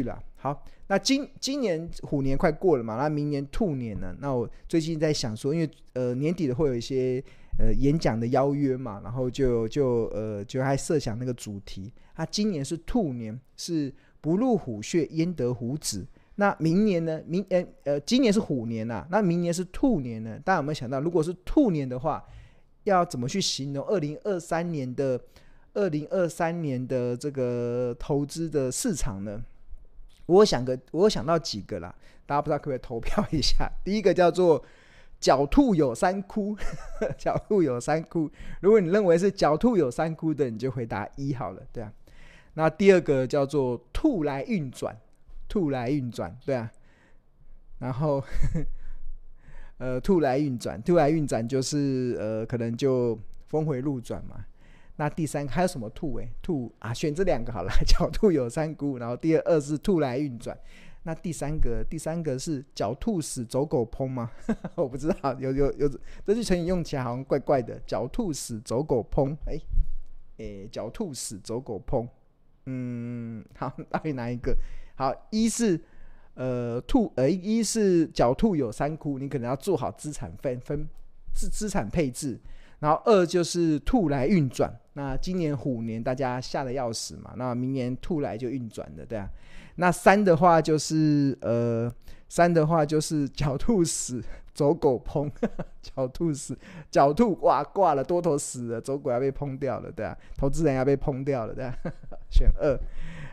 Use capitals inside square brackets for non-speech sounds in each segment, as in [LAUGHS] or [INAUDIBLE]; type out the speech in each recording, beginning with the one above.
趣了。好，那今今年虎年快过了嘛，那明年兔年呢？那我最近在想说，因为呃年底的会有一些呃演讲的邀约嘛，然后就就呃就还设想那个主题。啊，今年是兔年，是不入虎穴焉得虎子。那明年呢？明呃呃，今年是虎年呐、啊，那明年是兔年呢？大家有没有想到，如果是兔年的话，要怎么去形容二零二三年的二零二三年的这个投资的市场呢？我想个，我想到几个啦，大家不知道可不可以投票一下？[LAUGHS] 第一个叫做“狡兔有三窟”，[LAUGHS] 狡兔有三窟。如果你认为是“狡兔有三窟”的，你就回答一好了，对啊。那第二个叫做“兔来运转”。兔来运转，对啊，然后，[LAUGHS] 呃，兔来运转，兔来运转就是呃，可能就峰回路转嘛。那第三个还有什么兔？诶，兔啊，选这两个好了。[LAUGHS] 狡兔有三窟，然后第二二是兔来运转。那第三个，第三个是狡兔死，走狗烹吗？[LAUGHS] 我不知道，有有有，这句成语用起来好像怪怪的。狡兔死，走狗烹。哎，哎，狡兔死，走狗烹。嗯，好，到底哪一个？好，一是呃兔，呃一是狡兔有三窟，你可能要做好资产分分资资产配置。然后二就是兔来运转，那今年虎年大家吓得要死嘛，那明年兔来就运转了，对啊。那三的话就是呃三的话就是狡 [LAUGHS] 兔死，走狗烹，狡兔死，狡兔哇挂了，多头死了，走狗要被烹掉了，对啊。投资人要被烹掉了，对啊。[LAUGHS] 选二。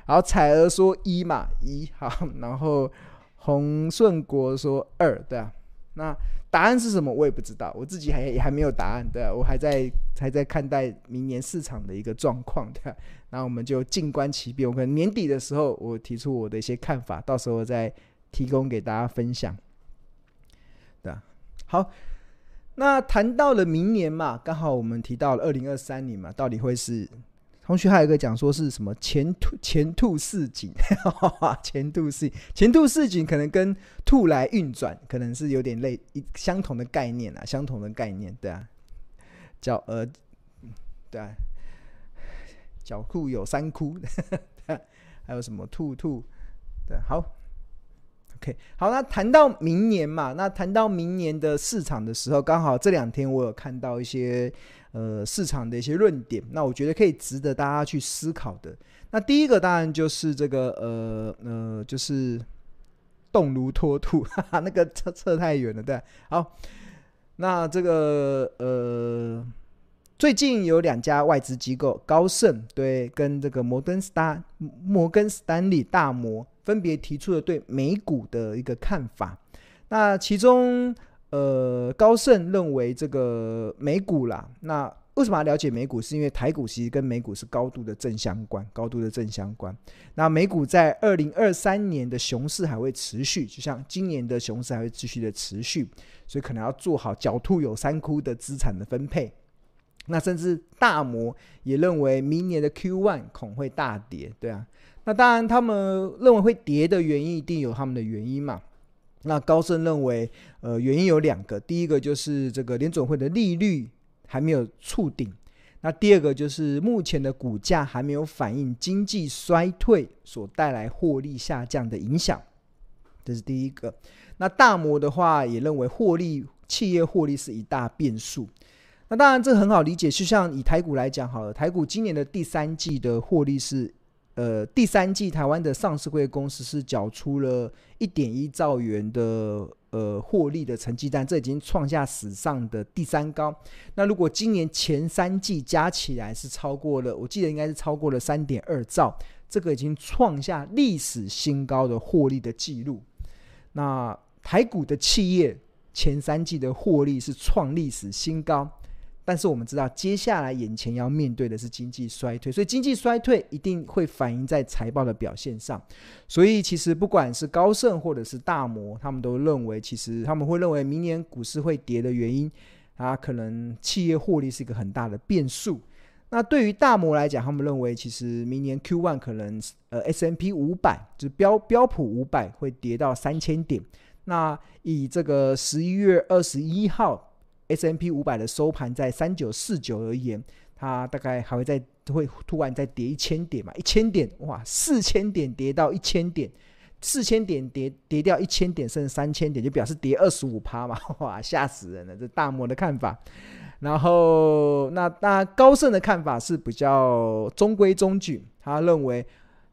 好，彩儿说一嘛，一好，然后洪顺国说二，对啊，那答案是什么？我也不知道，我自己还也还没有答案，对，我还在还在看待明年市场的一个状况，对啊，那我们就静观其变，我可能年底的时候我提出我的一些看法，到时候再提供给大家分享，对，好，那谈到了明年嘛，刚好我们提到了二零二三年嘛，到底会是？同学还有一个讲说是什么前兔前兔似锦，前兔似前兔似锦，可能跟兔来运转可能是有点类一相同的概念啊，相同的概念，对啊，叫呃，对啊，狡兔有三窟，[LAUGHS] 还有什么兔兔，对，好，OK，好，那谈到明年嘛，那谈到明年的市场的时候，刚好这两天我有看到一些。呃，市场的一些论点，那我觉得可以值得大家去思考的。那第一个当然就是这个，呃呃，就是动如脱兔，哈哈，那个测测太远了，对。好，那这个呃，最近有两家外资机构，高盛对，跟这个摩根斯丹摩根斯丹利大摩分别提出了对美股的一个看法。那其中。呃，高盛认为这个美股啦，那为什么要了解美股？是因为台股其实跟美股是高度的正相关，高度的正相关。那美股在二零二三年的熊市还会持续，就像今年的熊市还会继续的持续，所以可能要做好狡兔有三窟的资产的分配。那甚至大摩也认为明年的 Q1 恐会大跌，对啊。那当然他们认为会跌的原因一定有他们的原因嘛。那高盛认为，呃，原因有两个，第一个就是这个联准会的利率还没有触顶，那第二个就是目前的股价还没有反映经济衰退所带来获利下降的影响，这是第一个。那大摩的话也认为获利，企业获利是一大变数。那当然这很好理解，就像以台股来讲好了，台股今年的第三季的获利是。呃，第三季台湾的上市会公司是缴出了一点一兆元的呃获利的成绩单，这已经创下史上的第三高。那如果今年前三季加起来是超过了，我记得应该是超过了三点二兆，这个已经创下历史新高的获利的记录。那台股的企业前三季的获利是创历史新高。但是我们知道，接下来眼前要面对的是经济衰退，所以经济衰退一定会反映在财报的表现上。所以其实不管是高盛或者是大摩，他们都认为，其实他们会认为明年股市会跌的原因啊，可能企业获利是一个很大的变数。那对于大摩来讲，他们认为其实明年 Q1 可能呃 S M P 五百就是标标普五百会跌到三千点。那以这个十一月二十一号。S&P 五百的收盘在三九四九而言，它大概还会再会突然再跌一千点嘛，一千点哇，四千点跌到一千点，四千点跌跌掉一千点，甚至三千点，就表示跌二十五趴嘛，[LAUGHS] 哇，吓死人了！这大摩的看法。然后那那高盛的看法是比较中规中矩，他认为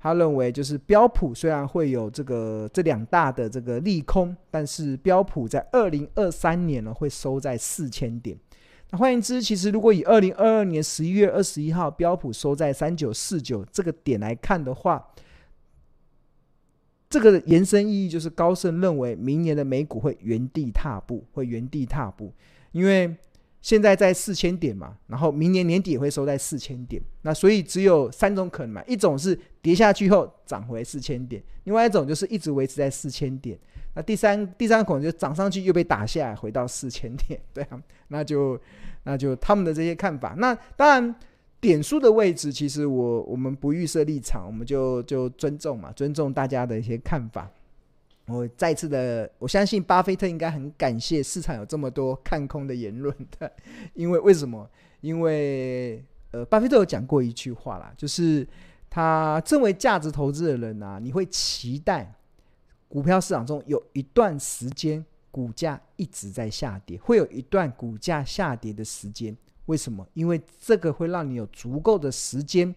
他认为就是标普虽然会有这个这两大的这个利空，但是标普在二零二三年呢会收在四千点。那换言之，其实如果以二零二二年十一月二十一号标普收在三九四九这个点来看的话，这个延伸意义就是高盛认为明年的美股会原地踏步，会原地踏步，因为。现在在四千点嘛，然后明年年底也会收在四千点，那所以只有三种可能嘛，一种是跌下去后涨回四千点，另外一种就是一直维持在四千点，那第三第三个可能就涨上去又被打下来回到四千点，对啊，那就那就他们的这些看法，那当然点数的位置其实我我们不预设立场，我们就就尊重嘛，尊重大家的一些看法。我再次的，我相信巴菲特应该很感谢市场有这么多看空的言论的，因为为什么？[LAUGHS] 因为呃，巴菲特有讲过一句话啦，就是他作为价值投资的人啊，你会期待股票市场中有一段时间股价一直在下跌，会有一段股价下跌的时间。为什么？因为这个会让你有足够的时间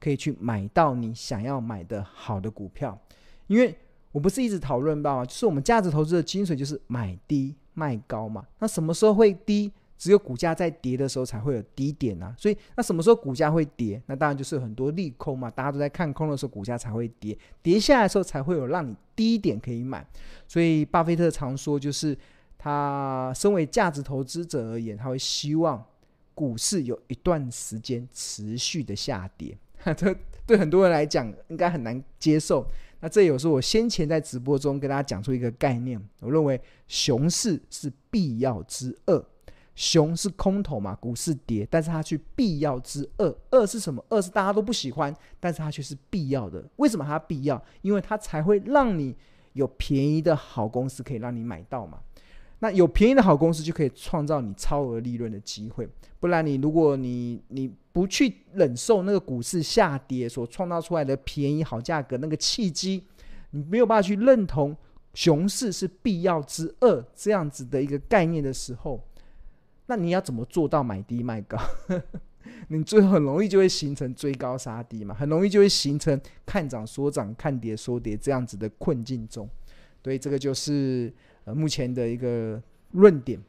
可以去买到你想要买的好的股票，因为。我不是一直讨论到吗？就是我们价值投资的精髓就是买低卖高嘛。那什么时候会低？只有股价在跌的时候才会有低点啊。所以那什么时候股价会跌？那当然就是很多利空嘛。大家都在看空的时候，股价才会跌。跌下来的时候才会有让你低点可以买。所以巴菲特常说，就是他身为价值投资者而言，他会希望股市有一段时间持续的下跌。[LAUGHS] 这对很多人来讲应该很难接受。那这也是我先前在直播中跟大家讲出一个概念，我认为熊市是必要之恶，熊是空头嘛，股市跌，但是它却必要之恶，恶是什么？恶是大家都不喜欢，但是它却是必要的。为什么它必要？因为它才会让你有便宜的好公司可以让你买到嘛。那有便宜的好公司就可以创造你超额利润的机会，不然你如果你你不去忍受那个股市下跌所创造出来的便宜好价格那个契机，你没有办法去认同熊市是必要之恶这样子的一个概念的时候，那你要怎么做到买低卖高？[LAUGHS] 你最后很容易就会形成追高杀低嘛，很容易就会形成看涨说涨、看跌说跌这样子的困境中，所以这个就是。目前的一个论点，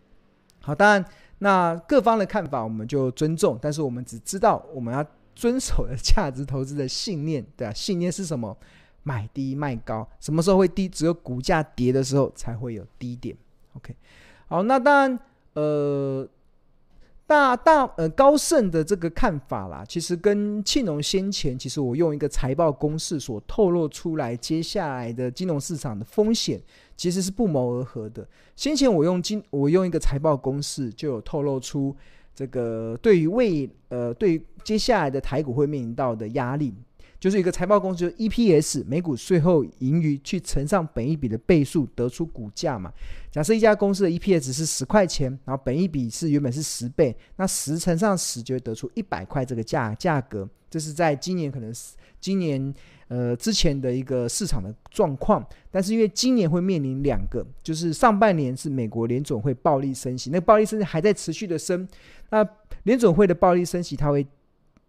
好，当然，那各方的看法我们就尊重，但是我们只知道我们要遵守的价值投资的信念，对啊，信念是什么？买低卖高，什么时候会低？只有股价跌的时候才会有低点。OK，好，那当然，呃。大大呃高盛的这个看法啦，其实跟庆农先前，其实我用一个财报公式所透露出来，接下来的金融市场的风险其实是不谋而合的。先前我用金我用一个财报公式就有透露出这个对于未呃对于接下来的台股会面临到的压力。就是一个财报公司，就 EPS 每股税后盈余去乘上本一笔的倍数，得出股价嘛。假设一家公司的 EPS 是十块钱，然后本一笔是原本是十倍，那十乘上十就会得出一百块这个价价格。这是在今年可能今年呃之前的一个市场的状况。但是因为今年会面临两个，就是上半年是美国联准会暴力升息，那暴力升息还在持续的升，那联准会的暴力升息它会。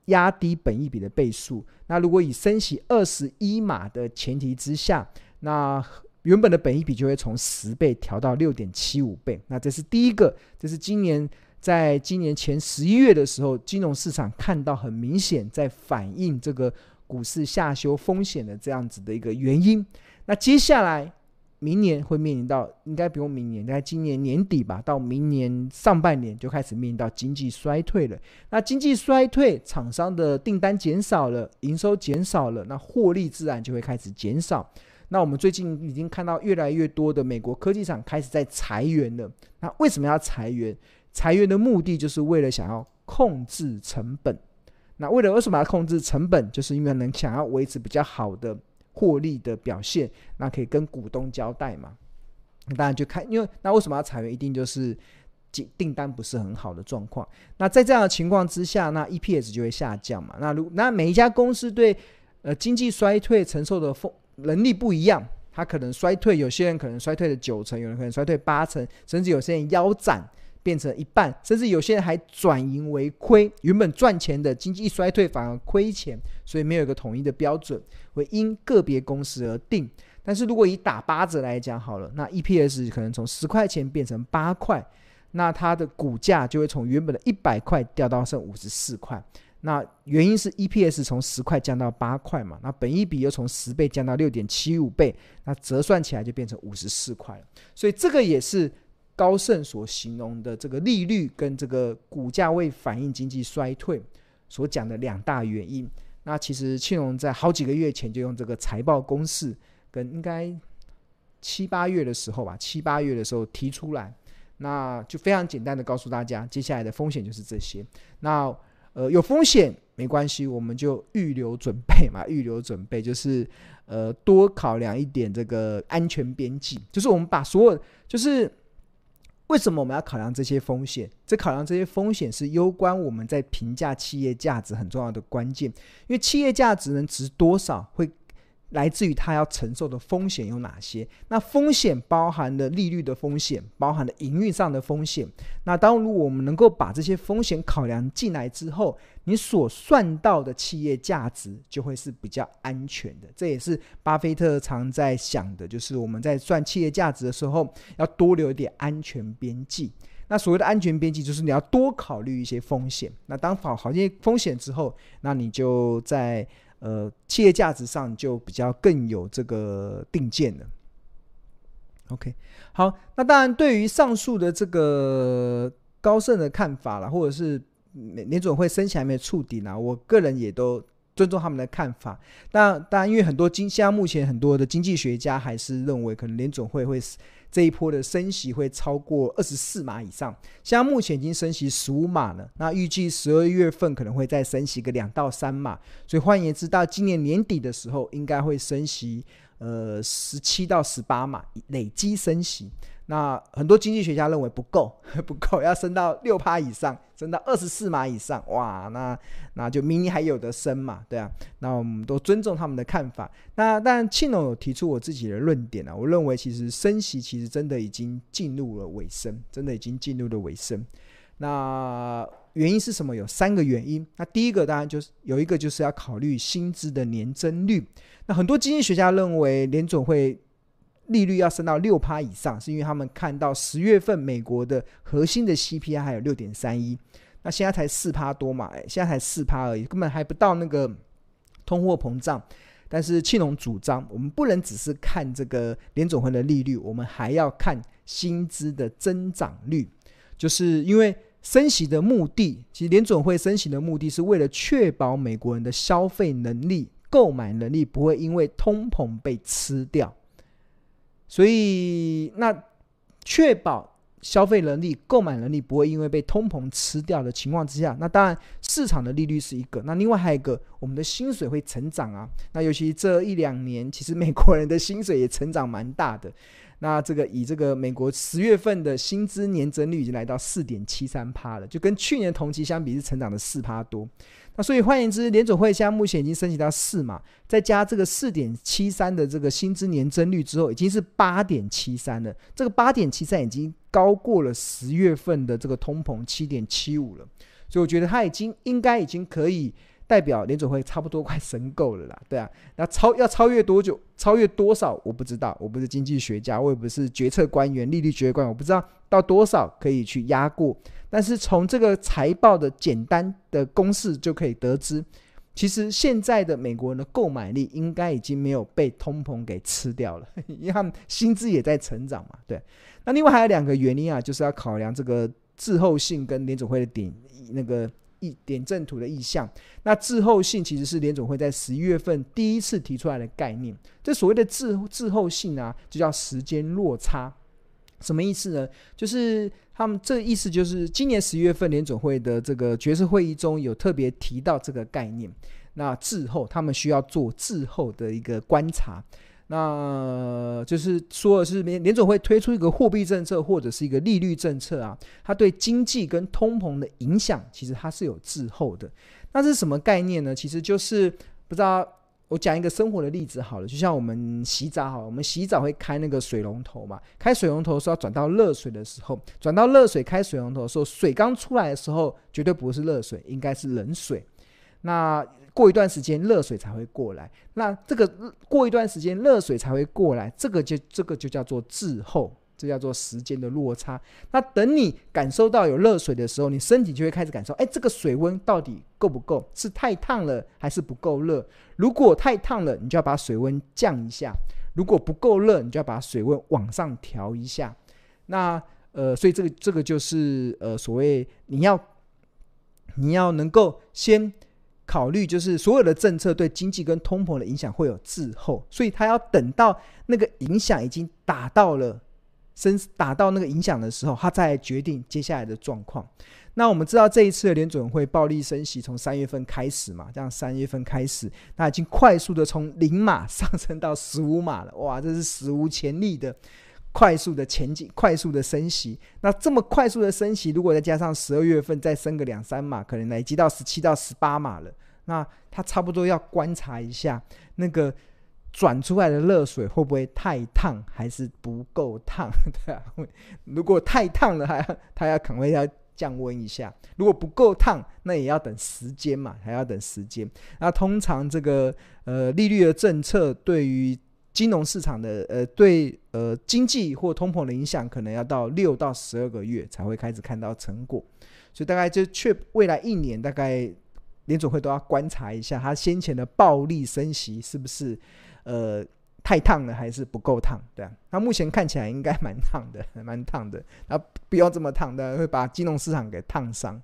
压低本益比的倍数。那如果以升息二十一码的前提之下，那原本的本益比就会从十倍调到六点七五倍。那这是第一个，这是今年在今年前十一月的时候，金融市场看到很明显在反映这个股市下修风险的这样子的一个原因。那接下来。明年会面临到，应该不用明年，应该今年年底吧，到明年上半年就开始面临到经济衰退了。那经济衰退，厂商的订单减少了，营收减少了，那获利自然就会开始减少。那我们最近已经看到越来越多的美国科技厂开始在裁员了。那为什么要裁员？裁员的目的就是为了想要控制成本。那为了为什么要控制成本？就是因为能想要维持比较好的。获利的表现，那可以跟股东交代嘛？那大家就看，因为那为什么要裁员？一定就是订单不是很好的状况。那在这样的情况之下，那 EPS 就会下降嘛。那如那每一家公司对呃经济衰退承受的风能力不一样，它可能衰退，有些人可能衰退了九成，有人可能衰退八成，甚至有些人腰斩。变成一半，甚至有些人还转盈为亏。原本赚钱的经济一衰退反而亏钱，所以没有一个统一的标准，会因个别公司而定。但是如果以打八折来讲好了，那 EPS 可能从十块钱变成八块，那它的股价就会从原本的一百块掉到剩五十四块。那原因是 EPS 从十块降到八块嘛，那本益比又从十倍降到六点七五倍，那折算起来就变成五十四块了。所以这个也是。高盛所形容的这个利率跟这个股价未反映经济衰退所讲的两大原因，那其实庆荣在好几个月前就用这个财报公式，跟应该七八月的时候吧，七八月的时候提出来，那就非常简单的告诉大家，接下来的风险就是这些。那呃有风险没关系，我们就预留准备嘛，预留准备就是呃多考量一点这个安全边际，就是我们把所有就是。为什么我们要考量这些风险？这考量这些风险是攸关我们在评价企业价值很重要的关键，因为企业价值能值多少会。来自于它要承受的风险有哪些？那风险包含了利率的风险，包含了营运上的风险。那当如果我们能够把这些风险考量进来之后，你所算到的企业价值就会是比较安全的。这也是巴菲特常在想的，就是我们在算企业价值的时候，要多留一点安全边际。那所谓的安全边际，就是你要多考虑一些风险。那当考好这些风险之后，那你就在。呃，企业价值上就比较更有这个定见了。OK，好，那当然对于上述的这个高盛的看法啦，或者是联总会升息还没触底呢，我个人也都尊重他们的看法。但当然，因为很多经，现在目前很多的经济学家还是认为，可能联总会会。这一波的升息会超过二十四码以上，现在目前已经升息十五码了。那预计十二月份可能会再升息个两到三码，所以换言之，到今年年底的时候，应该会升息呃十七到十八码，累积升息。那很多经济学家认为不够，[LAUGHS] 不够，要升到六趴以上，升到二十四码以上，哇，那那就明年还有得升嘛，对啊，那我们都尊重他们的看法。那但庆隆有提出我自己的论点啊，我认为其实升息其实真的已经进入了尾声，真的已经进入了尾声。那原因是什么？有三个原因。那第一个当然就是有一个就是要考虑薪资的年增率。那很多经济学家认为联总会。利率要升到六趴以上，是因为他们看到十月份美国的核心的 CPI 还有六点三一，那现在才四趴多嘛，哎，现在才四趴而已，根本还不到那个通货膨胀。但是庆隆主张，我们不能只是看这个联总会的利率，我们还要看薪资的增长率，就是因为升息的目的，其实联准会升息的目的是为了确保美国人的消费能力、购买能力不会因为通膨被吃掉。所以，那确保消费能力、购买能力不会因为被通膨吃掉的情况之下，那当然市场的利率是一个。那另外还有一个，我们的薪水会成长啊。那尤其这一两年，其实美国人的薪水也成长蛮大的。那这个以这个美国十月份的薪资年增率已经来到四点七三趴了，就跟去年同期相比是成长了四趴多。那所以换言之，联准会现在目前已经升息到四嘛，再加这个四点七三的这个薪资年增率之后，已经是八点七三了。这个八点七三已经高过了十月份的这个通膨七点七五了。所以我觉得它已经应该已经可以代表联准会差不多快申购了啦，对啊。那超要超越多久？超越多少？我不知道，我不是经济学家，我也不是决策官员、利率决策官，我不知道到多少可以去压过。但是从这个财报的简单的公式就可以得知，其实现在的美国人的购买力应该已经没有被通膨给吃掉了，[LAUGHS] 因为他们薪资也在成长嘛。对，那另外还有两个原因啊，就是要考量这个滞后性跟联准会的顶那个一点阵图的意向。那滞后性其实是联总会在十一月份第一次提出来的概念。这所谓的滞滞后性啊，就叫时间落差。什么意思呢？就是他们这意思就是，今年十一月份联总会的这个决策会议中有特别提到这个概念。那滞后，他们需要做滞后的一个观察。那就是说的是联联总会推出一个货币政策或者是一个利率政策啊，它对经济跟通膨的影响其实它是有滞后的。那是什么概念呢？其实就是不知道。我讲一个生活的例子好了，就像我们洗澡好了，我们洗澡会开那个水龙头嘛，开水龙头是要转到热水的时候，转到热水开水龙头的时候，水刚出来的时候绝对不是热水，应该是冷水。那过一段时间热水才会过来，那这个过一段时间热水才会过来，这个就这个就叫做滞后。这叫做时间的落差。那等你感受到有热水的时候，你身体就会开始感受，哎，这个水温到底够不够？是太烫了还是不够热？如果太烫了，你就要把水温降一下；如果不够热，你就要把水温往上调一下。那呃，所以这个这个就是呃，所谓你要你要能够先考虑，就是所有的政策对经济跟通膨的影响会有滞后，所以他要等到那个影响已经达到了。升达到那个影响的时候，他再决定接下来的状况。那我们知道这一次的联准会暴力升息，从三月份开始嘛，这样三月份开始，那已经快速的从零码上升到十五码了。哇，这是史无前例的快速的前进，快速的升息。那这么快速的升息，如果再加上十二月份再升个两三码，可能累积到十七到十八码了。那他差不多要观察一下那个。转出来的热水会不会太烫，还是不够烫？[LAUGHS] 对啊，如果太烫了，他要他要可能要降温一下；如果不够烫，那也要等时间嘛，还要等时间。那通常这个呃利率的政策对于金融市场的呃对呃经济或通膨的影响，可能要到六到十二个月才会开始看到成果。所以大概就确未来一年，大概联总会都要观察一下，它先前的暴力升息是不是。呃，太烫了还是不够烫？对啊，那目前看起来应该蛮烫的，蛮烫的。那不要这么烫的，会把金融市场给烫伤。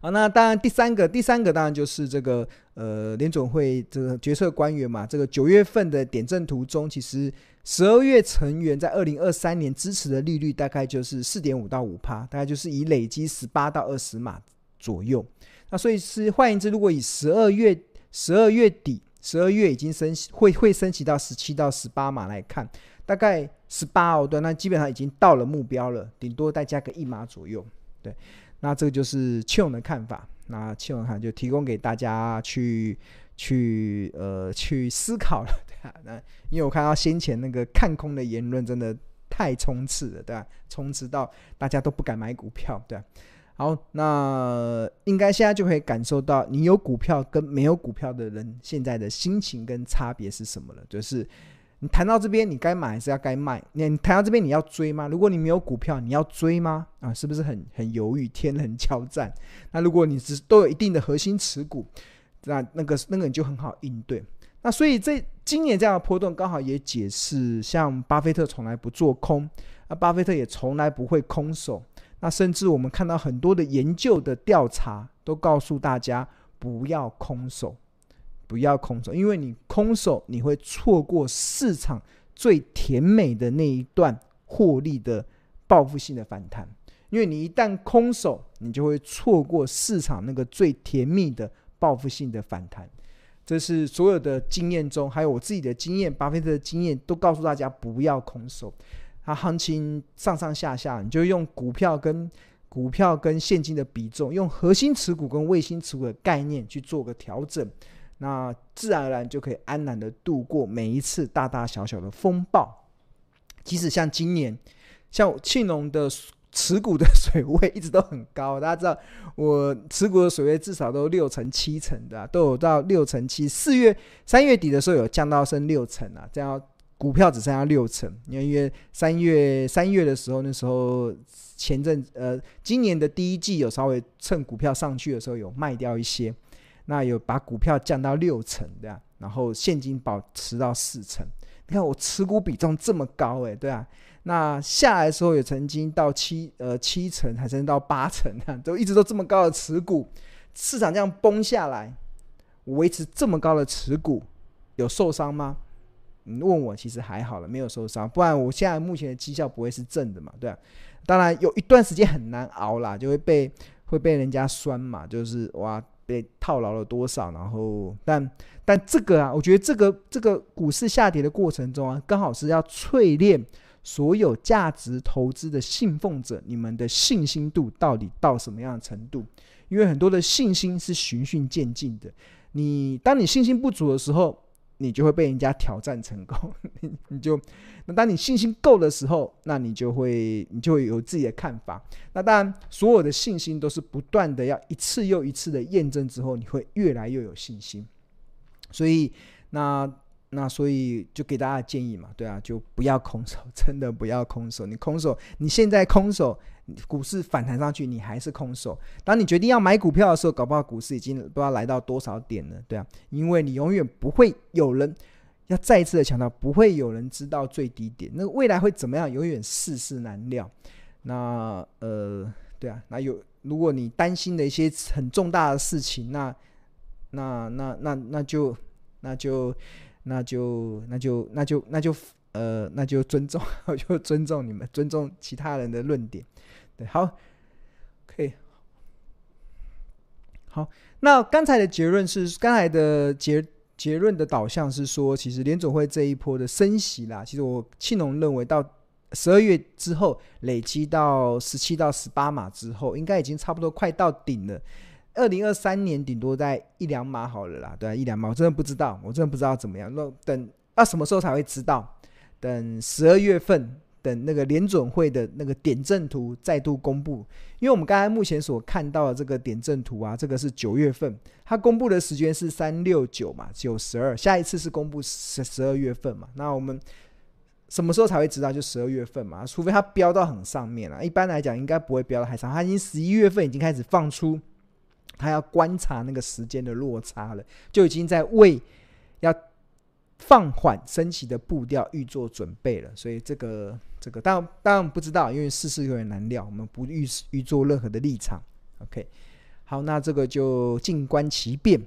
好，那当然第三个，第三个当然就是这个呃联总会这个决策官员嘛。这个九月份的点阵图中，其实十二月成员在二零二三年支持的利率大概就是四点五到五趴，大概就是以累积十八到二十码左右。那所以是换言之，如果以十二月十二月底。十二月已经升，会会升息到十七到十八码来看，大概十八哦，对，那基本上已经到了目标了，顶多再加个一码左右，对，那这个就是庆勇的看法，那庆勇看就提供给大家去去呃去思考了，对啊，那因为我看到先前那个看空的言论真的太冲刺了，对吧？冲刺到大家都不敢买股票，对。好，那应该现在就可以感受到你有股票跟没有股票的人现在的心情跟差别是什么了。就是你谈到这边，你该买还是要该卖？你谈到这边，你要追吗？如果你没有股票，你要追吗？啊，是不是很很犹豫，天人交战？那如果你只都有一定的核心持股，那那个那个你就很好应对。那所以这今年这样的波动，刚好也解释，像巴菲特从来不做空，啊巴菲特也从来不会空手。那甚至我们看到很多的研究的调查都告诉大家不要空手，不要空手，因为你空手你会错过市场最甜美的那一段获利的报复性的反弹，因为你一旦空手，你就会错过市场那个最甜蜜的报复性的反弹。这是所有的经验中，还有我自己的经验，巴菲特的经验都告诉大家不要空手。它行情上上下下，你就用股票跟股票跟现金的比重，用核心持股跟卫星持股的概念去做个调整，那自然而然就可以安然的度过每一次大大小小的风暴。即使像今年，像庆隆的持股的水位一直都很高，大家知道我持股的水位至少都六成七成的，都有到六成七。四月三月底的时候有降到剩六成啊，这样。股票只剩下六成，因为三月三月的时候，那时候前阵呃，今年的第一季有稍微趁股票上去的时候有卖掉一些，那有把股票降到六成对啊，然后现金保持到四成。你看我持股比重这么高诶，对啊，那下来的时候也曾经到七呃七成，还甚至到八成啊，都一直都这么高的持股，市场这样崩下来，我维持这么高的持股有受伤吗？你问我其实还好了，没有受伤，不然我现在目前的绩效不会是正的嘛？对啊，当然有一段时间很难熬啦，就会被会被人家酸嘛，就是哇，被套牢了多少，然后但但这个啊，我觉得这个这个股市下跌的过程中啊，刚好是要淬炼所有价值投资的信奉者，你们的信心度到底到什么样的程度？因为很多的信心是循序渐进的，你当你信心不足的时候。你就会被人家挑战成功，[LAUGHS] 你你就那当你信心够的时候，那你就会你就会有自己的看法。那当然，所有的信心都是不断的要一次又一次的验证之后，你会越来越有信心。所以，那那所以就给大家建议嘛，对啊，就不要空手，[LAUGHS] 真的不要空手。你空手，你现在空手。股市反弹上去，你还是空手。当你决定要买股票的时候，搞不好股市已经不知道来到多少点了，对啊，因为你永远不会有人，要再一次的强调，不会有人知道最低点。那未来会怎么样，永远世事难料。那呃，对啊，那有如果你担心的一些很重大的事情，那那那那那就那就那就那就那就那就那就呃，那就尊重，[LAUGHS] 就尊重你们，尊重其他人的论点。对好，可以。好，那刚才的结论是，刚才的结结论的导向是说，其实联总会这一波的升息啦，其实我庆农认为到十二月之后，累积到十七到十八码之后，应该已经差不多快到顶了。二零二三年顶多在一两码好了啦，对啊，一两码，我真的不知道，我真的不知道怎么样。那等啊什么时候才会知道？等十二月份。等那个联准会的那个点阵图再度公布，因为我们刚才目前所看到的这个点阵图啊，这个是九月份，它公布的时间是三六九嘛，九十二，下一次是公布十十二月份嘛，那我们什么时候才会知道？就十二月份嘛，除非它飙到很上面了，一般来讲应该不会飙到太上，它已经十一月份已经开始放出，他要观察那个时间的落差了，就已经在为要。放缓升息的步调，预做准备了。所以这个这个当然当然不知道，因为世事有点难料，我们不预预做任何的立场。OK，好，那这个就静观其变。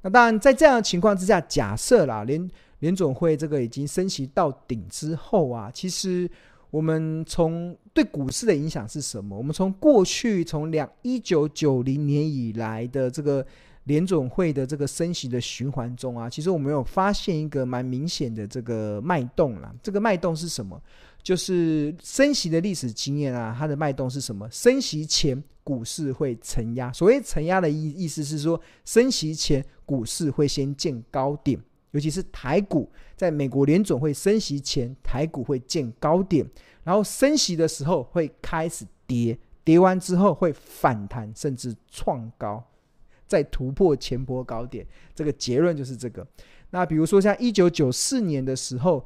那当然在这样的情况之下，假设啦，联联总会这个已经升息到顶之后啊，其实我们从对股市的影响是什么？我们从过去从两一九九零年以来的这个。联总会的这个升息的循环中啊，其实我们有发现一个蛮明显的这个脉动啦。这个脉动是什么？就是升息的历史经验啊，它的脉动是什么？升息前股市会承压。所谓承压的意意思是说，升息前股市会先见高点，尤其是台股，在美国联准会升息前，台股会见高点，然后升息的时候会开始跌，跌完之后会反弹，甚至创高。再突破前波高点，这个结论就是这个。那比如说像一九九四年的时候，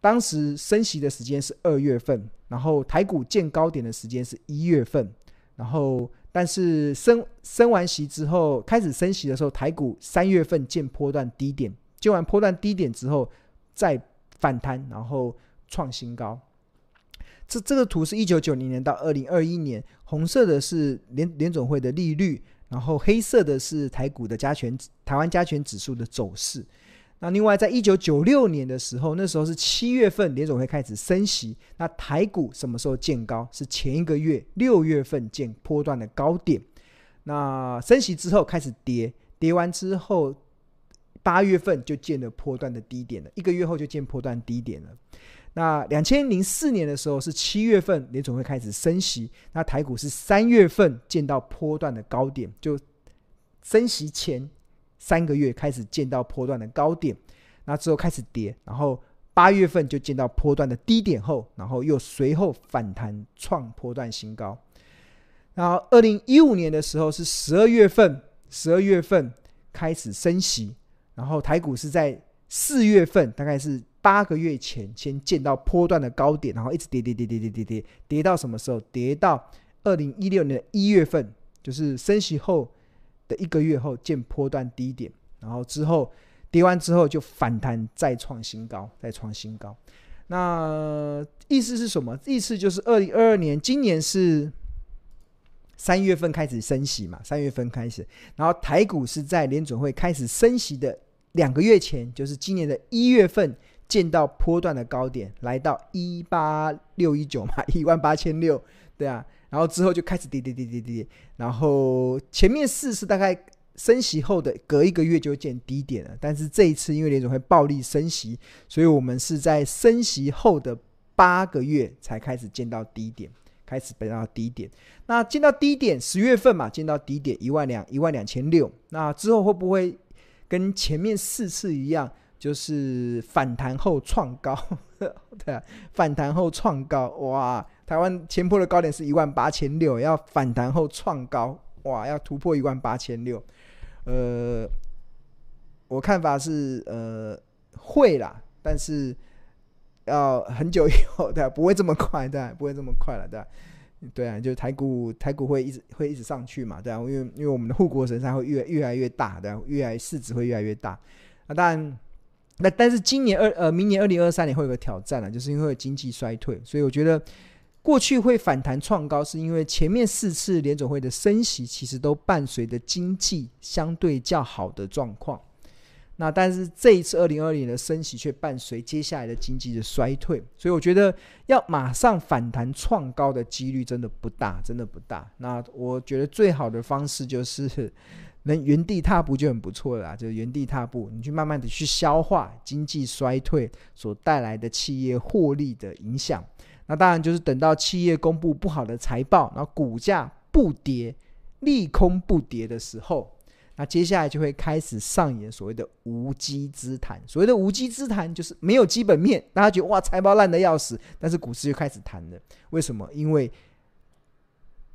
当时升息的时间是二月份，然后台股见高点的时间是一月份，然后但是升升完息之后开始升息的时候，台股三月份见波段低点，见完波段低点之后再反弹，然后创新高。这这个图是一九九零年到二零二一年，红色的是联联总会的利率。然后黑色的是台股的加权，台湾加权指数的走势。那另外，在一九九六年的时候，那时候是七月份联总会开始升息。那台股什么时候见高？是前一个月六月份见波段的高点。那升息之后开始跌，跌完之后八月份就见了波段的低点了，一个月后就见波段低点了。那两千零四年的时候是七月份联准会开始升息，那台股是三月份见到波段的高点，就升息前三个月开始见到波段的高点，那之后开始跌，然后八月份就见到波段的低点后，然后又随后反弹创波段新高。然后二零一五年的时候是十二月份，十二月份开始升息，然后台股是在四月份，大概是。八个月前，先见到波段的高点，然后一直跌跌跌跌跌跌跌，跌到什么时候？跌到二零一六年一月份，就是升息后的一个月后见波段低点，然后之后跌完之后就反弹，再创新高，再创新高。那意思是什么？意思就是二零二二年，今年是三月份开始升息嘛？三月份开始，然后台股是在联准会开始升息的两个月前，就是今年的一月份。见到波段的高点，来到一八六一九嘛，[LAUGHS] 一万八千六，对啊，然后之后就开始跌跌跌跌跌，然后前面四次大概升息后的隔一个月就见低点了，但是这一次因为联准会暴力升息，所以我们是在升息后的八个月才开始见到低点，开始见到低点。那见到低点，十月份嘛，见到低点一万两一万两千六。那之后会不会跟前面四次一样，就是反弹后创高？[LAUGHS] 对啊，反弹后创高，哇！台湾前坡的高点是一万八千六，要反弹后创高，哇！要突破一万八千六。呃，我看法是呃会啦，但是要很久以后，对？不会这么快，对？不会这么快了，对？对啊，就台股台股会一直会一直上去嘛，对啊，因为因为我们的护国神山会越越来越大，对？越来市值会越来越大。那当然，那但是今年二呃明年二零二三年会有个挑战了，就是因为经济衰退，所以我觉得。过去会反弹创高，是因为前面四次联总会的升息其实都伴随着经济相对较好的状况。那但是这一次二零二零年的升息却伴随接下来的经济的衰退，所以我觉得要马上反弹创高的几率真的不大，真的不大。那我觉得最好的方式就是能原地踏步就很不错了，就原地踏步，你去慢慢的去消化经济衰退所带来的企业获利的影响。那当然就是等到企业公布不好的财报，然后股价不跌、利空不跌的时候，那接下来就会开始上演所谓的无稽之谈。所谓的无稽之谈，就是没有基本面，大家觉得哇财报烂得要死，但是股市就开始谈了。为什么？因为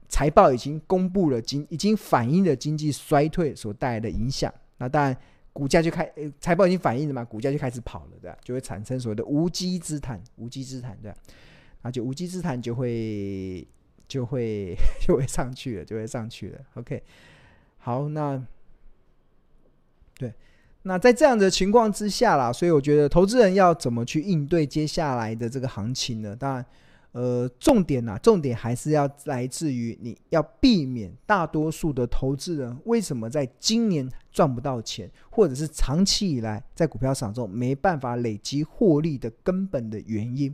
财报已经公布了经，已经反映了经济衰退所带来的影响。那当然股价就开，财报已经反映了嘛，股价就开始跑了，对吧？就会产生所谓的无稽之谈，无稽之谈，对吧？啊，就无稽之谈就会就会 [LAUGHS] 就会上去了，就会上去了。OK，好，那对，那在这样的情况之下啦，所以我觉得投资人要怎么去应对接下来的这个行情呢？当然，呃，重点呐，重点还是要来自于你要避免大多数的投资人为什么在今年赚不到钱，或者是长期以来在股票市场中没办法累积获利的根本的原因。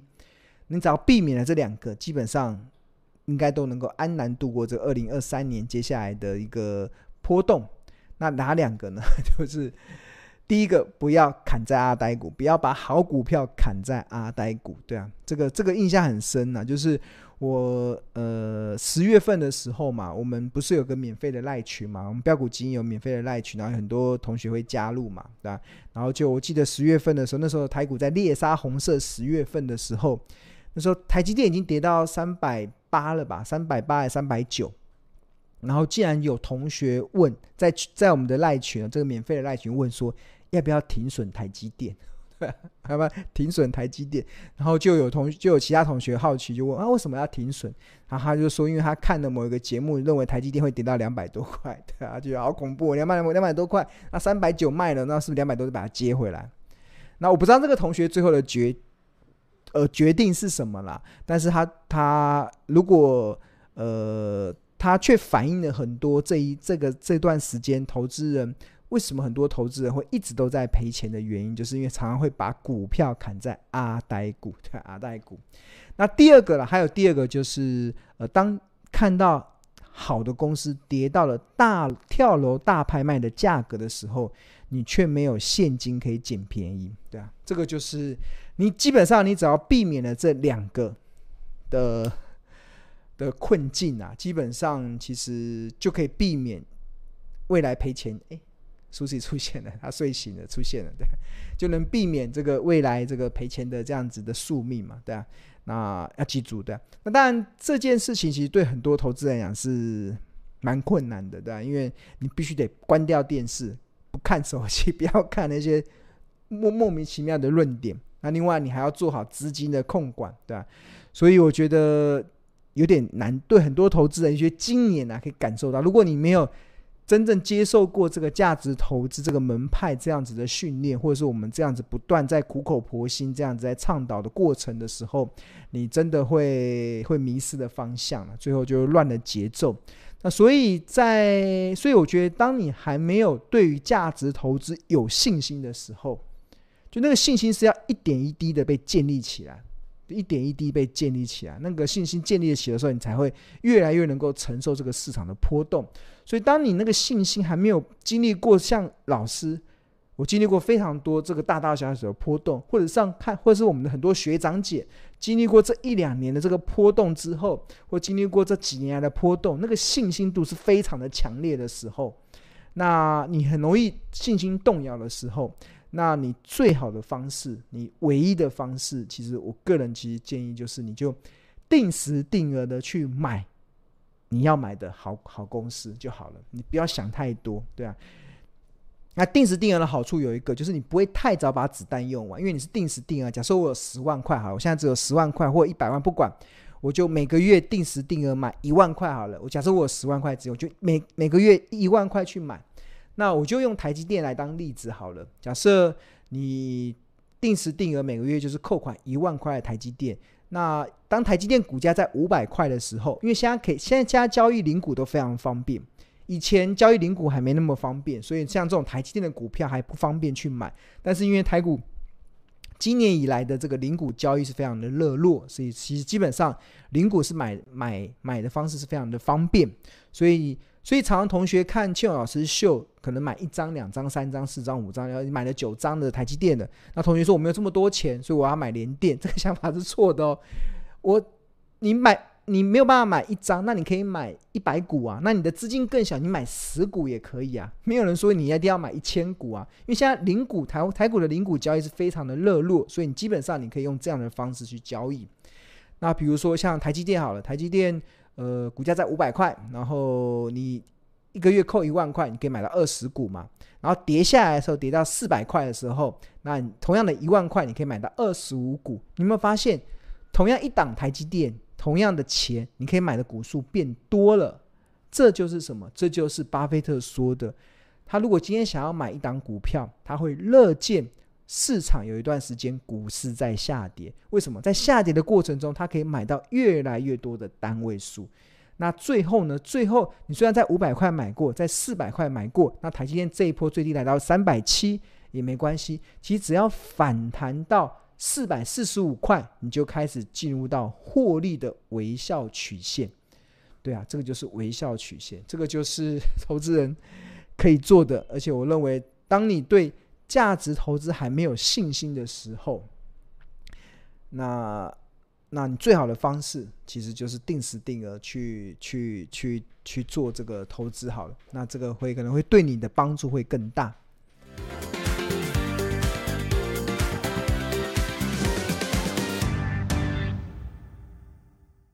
你只要避免了这两个，基本上应该都能够安然度过这二零二三年接下来的一个波动。那哪两个呢？[LAUGHS] 就是第一个，不要砍在阿呆股，不要把好股票砍在阿呆股。对啊，这个这个印象很深呐、啊。就是我呃十月份的时候嘛，我们不是有个免费的赖群嘛？我们标股基金有免费的赖群，然后很多同学会加入嘛，对吧？然后就我记得十月份的时候，那时候台股在猎杀红色，十月份的时候。那时候台积电已经跌到三百八了吧，三百八还是三百九？然后既然有同学问，在在我们的赖群这个免费的赖群问说，要不要停损台积电？[LAUGHS] 要不要停损台积电？然后就有同就有其他同学好奇就问啊，为什么要停损？然后他就说，因为他看了某一个节目，认为台积电会跌到两百多块，对啊，就好恐怖，两百两百多块，那三百九卖了，那是不是两百多就把它接回来？那我不知道这个同学最后的决。呃，决定是什么啦？但是他他如果呃，它却反映了很多这一这个这段时间投资人为什么很多投资人会一直都在赔钱的原因，就是因为常常会把股票砍在阿呆股，对 [LAUGHS] 阿呆股。那第二个了，还有第二个就是呃，当看到好的公司跌到了大跳楼大拍卖的价格的时候，你却没有现金可以捡便宜，对啊，这个就是。你基本上，你只要避免了这两个的的困境啊，基本上其实就可以避免未来赔钱。哎，苏西出现了，他睡醒了，出现了，对，就能避免这个未来这个赔钱的这样子的宿命嘛，对啊。那要记住，对啊。那当然这件事情其实对很多投资人来讲是蛮困难的，对啊，因为你必须得关掉电视，不看手机，[LAUGHS] 不要看那些莫莫名其妙的论点。那另外，你还要做好资金的控管，对吧？所以我觉得有点难。对很多投资人，觉得今年啊，可以感受到，如果你没有真正接受过这个价值投资这个门派这样子的训练，或者是我们这样子不断在苦口婆心这样子在倡导的过程的时候，你真的会会迷失的方向了，最后就乱了节奏。那所以在，所以我觉得，当你还没有对于价值投资有信心的时候，就那个信心是要一点一滴的被建立起来，一点一滴被建立起来。那个信心建立起的时候，你才会越来越能够承受这个市场的波动。所以，当你那个信心还没有经历过，像老师，我经历过非常多这个大大小小的波动，或者上看，或者是我们的很多学长姐经历过这一两年的这个波动之后，或经历过这几年来的波动，那个信心度是非常的强烈的时候，那你很容易信心动摇的时候，那你最好的方式，你唯一的方式，其实我个人其实建议就是，你就定时定额的去买。你要买的好好公司就好了，你不要想太多，对啊。那定时定额的好处有一个，就是你不会太早把子弹用完，因为你是定时定额。假设我有十万块，好，我现在只有十万块或一百万，不管，我就每个月定时定额买一万块好了。我假设我有十万块，只有就每每个月一万块去买。那我就用台积电来当例子好了。假设你定时定额每个月就是扣款一万块的台积电。那当台积电股价在五百块的时候，因为现在可以，现在加交易零股都非常方便，以前交易零股还没那么方便，所以像这种台积电的股票还不方便去买。但是因为台股今年以来的这个零股交易是非常的热络，所以其实基本上零股是买买买的方式是非常的方便，所以。所以，常常同学看庆老师秀，可能买一张、两张、三张、四张、五张，然后买了九张的台积电的。那同学说我没有这么多钱，所以我要买联电。这个想法是错的哦。我，你买你没有办法买一张，那你可以买一百股啊。那你的资金更小，你买十股也可以啊。没有人说你一定要买一千股啊。因为现在零股台台股的零股交易是非常的热络，所以你基本上你可以用这样的方式去交易。那比如说像台积电好了，台积电。呃，股价在五百块，然后你一个月扣一万块，你可以买到二十股嘛。然后跌下来的时候，跌到四百块的时候，那同样的一万块，你可以买到二十五股。你有没有发现，同样一档台积电，同样的钱，你可以买的股数变多了？这就是什么？这就是巴菲特说的，他如果今天想要买一档股票，他会乐见。市场有一段时间股市在下跌，为什么？在下跌的过程中，它可以买到越来越多的单位数。那最后呢？最后你虽然在五百块买过，在四百块买过，那台积电这一波最低来到三百七也没关系。其实只要反弹到四百四十五块，你就开始进入到获利的微笑曲线。对啊，这个就是微笑曲线，这个就是投资人可以做的。而且我认为，当你对价值投资还没有信心的时候，那那你最好的方式其实就是定时定额去去去去做这个投资好了，那这个会可能会对你的帮助会更大。